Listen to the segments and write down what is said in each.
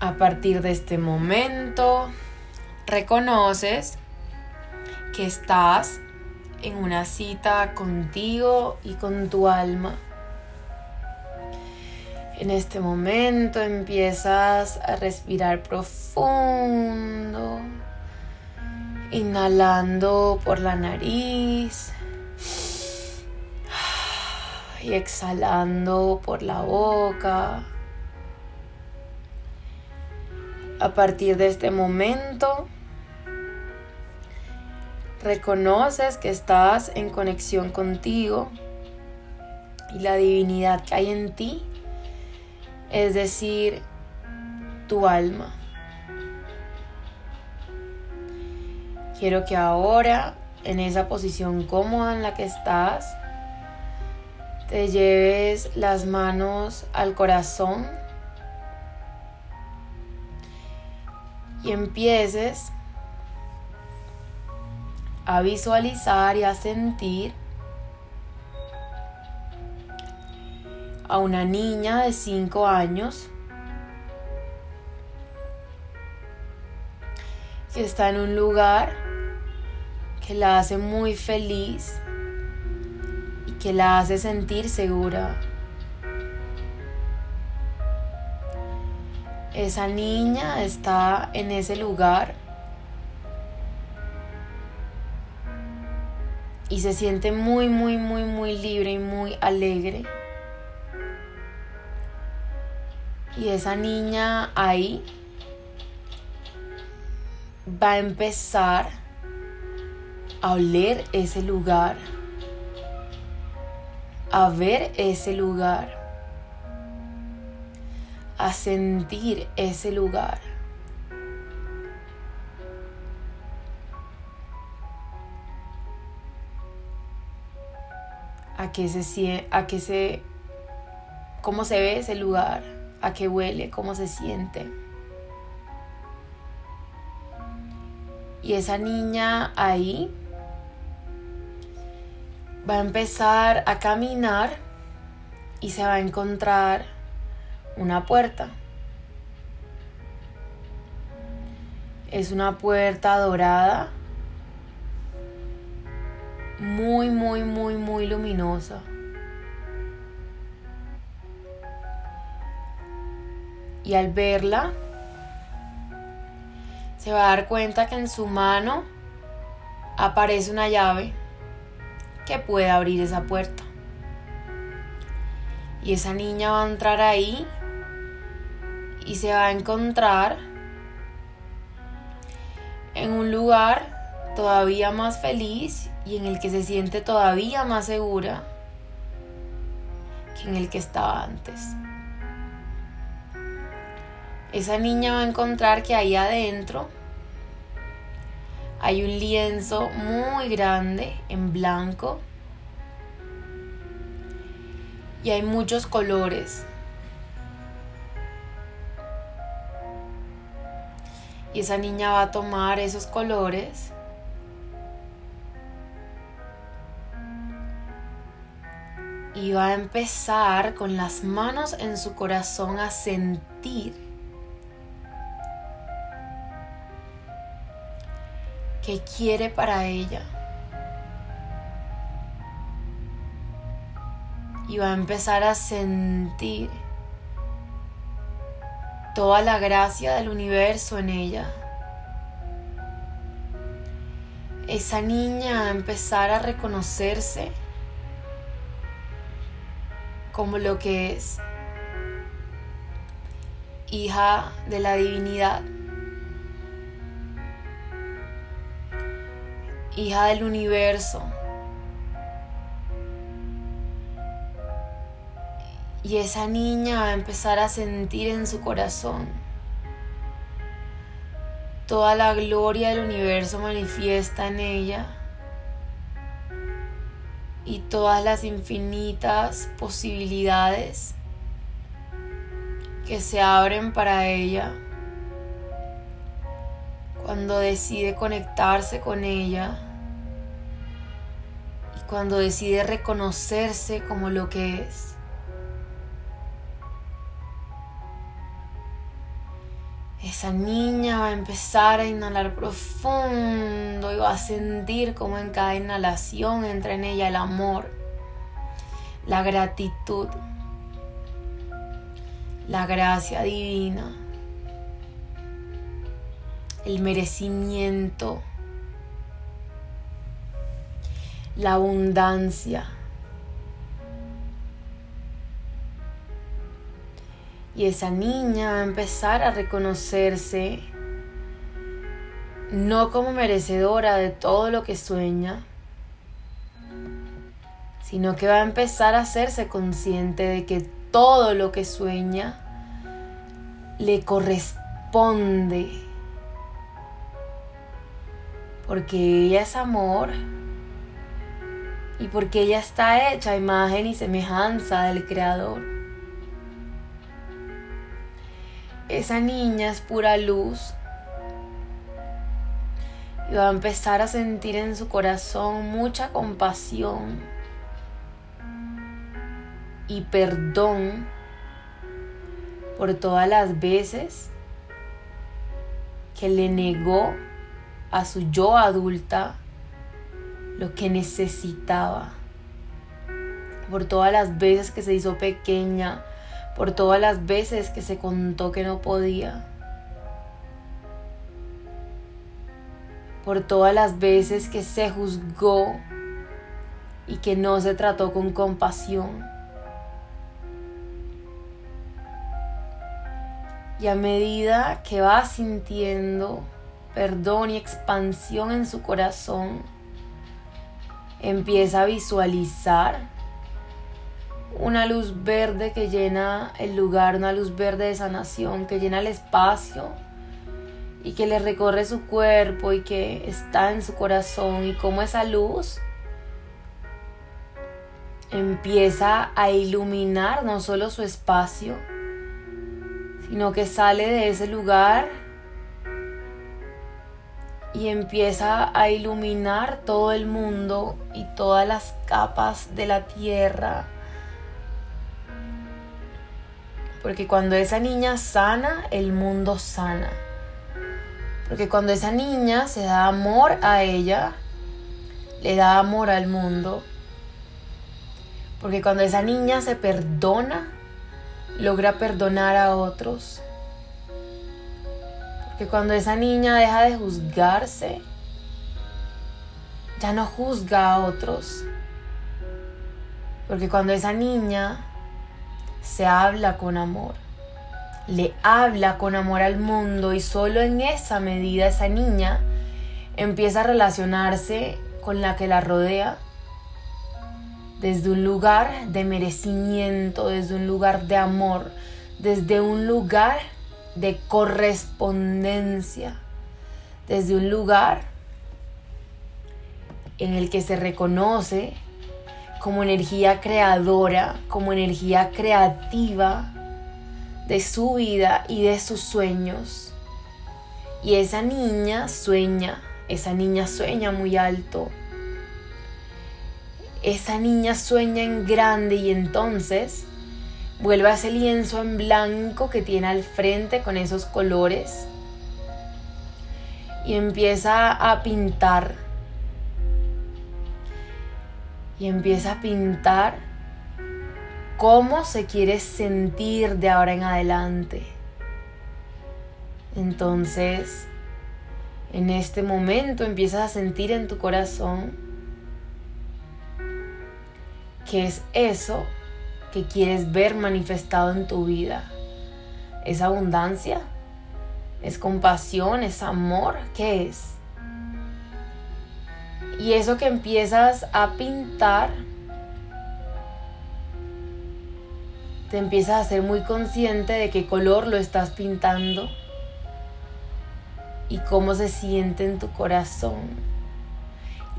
A partir de este momento, reconoces que estás en una cita contigo y con tu alma. En este momento empiezas a respirar profundo, inhalando por la nariz y exhalando por la boca. A partir de este momento, reconoces que estás en conexión contigo y la divinidad que hay en ti, es decir, tu alma. Quiero que ahora, en esa posición cómoda en la que estás, te lleves las manos al corazón y empieces a visualizar y a sentir a una niña de 5 años que está en un lugar que la hace muy feliz y que la hace sentir segura. Esa niña está en ese lugar y se siente muy, muy, muy, muy libre y muy alegre. Y esa niña ahí va a empezar a oler ese lugar, a ver ese lugar a sentir ese lugar. A qué se a qué se cómo se ve ese lugar, a qué huele, cómo se siente. Y esa niña ahí va a empezar a caminar y se va a encontrar una puerta. Es una puerta dorada, muy, muy, muy, muy luminosa. Y al verla, se va a dar cuenta que en su mano aparece una llave que puede abrir esa puerta. Y esa niña va a entrar ahí y se va a encontrar en un lugar todavía más feliz y en el que se siente todavía más segura que en el que estaba antes. Esa niña va a encontrar que ahí adentro hay un lienzo muy grande en blanco y hay muchos colores Y esa niña va a tomar esos colores y va a empezar con las manos en su corazón a sentir que quiere para ella. Y va a empezar a sentir toda la gracia del universo en ella. Esa niña a empezar a reconocerse como lo que es hija de la divinidad, hija del universo. Y esa niña va a empezar a sentir en su corazón toda la gloria del universo manifiesta en ella y todas las infinitas posibilidades que se abren para ella cuando decide conectarse con ella y cuando decide reconocerse como lo que es. Esa niña va a empezar a inhalar profundo y va a sentir como en cada inhalación entra en ella el amor, la gratitud, la gracia divina, el merecimiento, la abundancia Y esa niña va a empezar a reconocerse no como merecedora de todo lo que sueña, sino que va a empezar a hacerse consciente de que todo lo que sueña le corresponde. Porque ella es amor y porque ella está hecha a imagen y semejanza del Creador. Esa niña es pura luz y va a empezar a sentir en su corazón mucha compasión y perdón por todas las veces que le negó a su yo adulta lo que necesitaba, por todas las veces que se hizo pequeña por todas las veces que se contó que no podía, por todas las veces que se juzgó y que no se trató con compasión. Y a medida que va sintiendo perdón y expansión en su corazón, empieza a visualizar una luz verde que llena el lugar, una luz verde de sanación que llena el espacio y que le recorre su cuerpo y que está en su corazón y como esa luz empieza a iluminar no solo su espacio, sino que sale de ese lugar y empieza a iluminar todo el mundo y todas las capas de la tierra porque cuando esa niña sana, el mundo sana. Porque cuando esa niña se da amor a ella, le da amor al mundo. Porque cuando esa niña se perdona, logra perdonar a otros. Porque cuando esa niña deja de juzgarse, ya no juzga a otros. Porque cuando esa niña se habla con amor. Le habla con amor al mundo y solo en esa medida esa niña empieza a relacionarse con la que la rodea desde un lugar de merecimiento, desde un lugar de amor, desde un lugar de correspondencia, desde un lugar en el que se reconoce como energía creadora, como energía creativa de su vida y de sus sueños. Y esa niña sueña, esa niña sueña muy alto. Esa niña sueña en grande y entonces vuelve a ese lienzo en blanco que tiene al frente con esos colores y empieza a pintar y empieza a pintar cómo se quiere sentir de ahora en adelante. Entonces, en este momento empiezas a sentir en tu corazón que es eso que quieres ver manifestado en tu vida. ¿Es abundancia? ¿Es compasión? ¿Es amor? ¿Qué es? Y eso que empiezas a pintar, te empiezas a ser muy consciente de qué color lo estás pintando y cómo se siente en tu corazón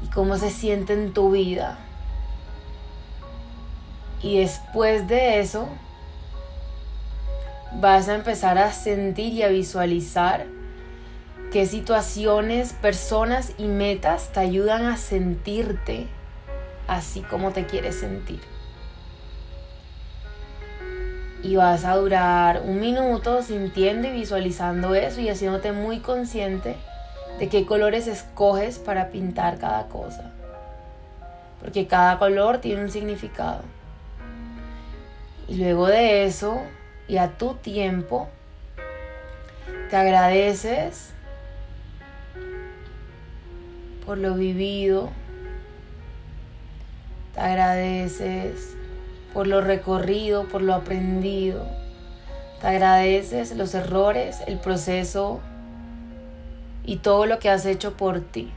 y cómo se siente en tu vida. Y después de eso, vas a empezar a sentir y a visualizar qué situaciones, personas y metas te ayudan a sentirte así como te quieres sentir. Y vas a durar un minuto sintiendo y visualizando eso y haciéndote muy consciente de qué colores escoges para pintar cada cosa. Porque cada color tiene un significado. Y luego de eso, y a tu tiempo, te agradeces por lo vivido, te agradeces por lo recorrido, por lo aprendido. Te agradeces los errores, el proceso y todo lo que has hecho por ti.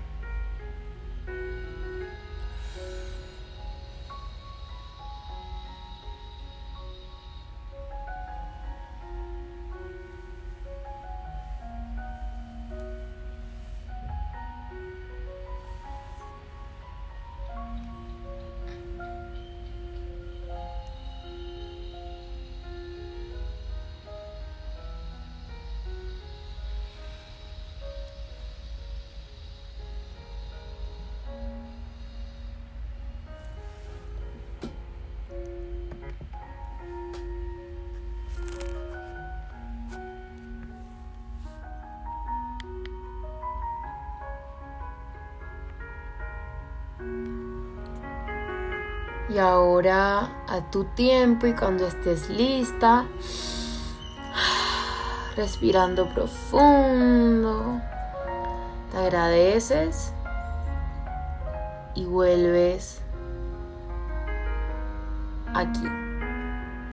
Y ahora a tu tiempo y cuando estés lista, respirando profundo, te agradeces y vuelves aquí.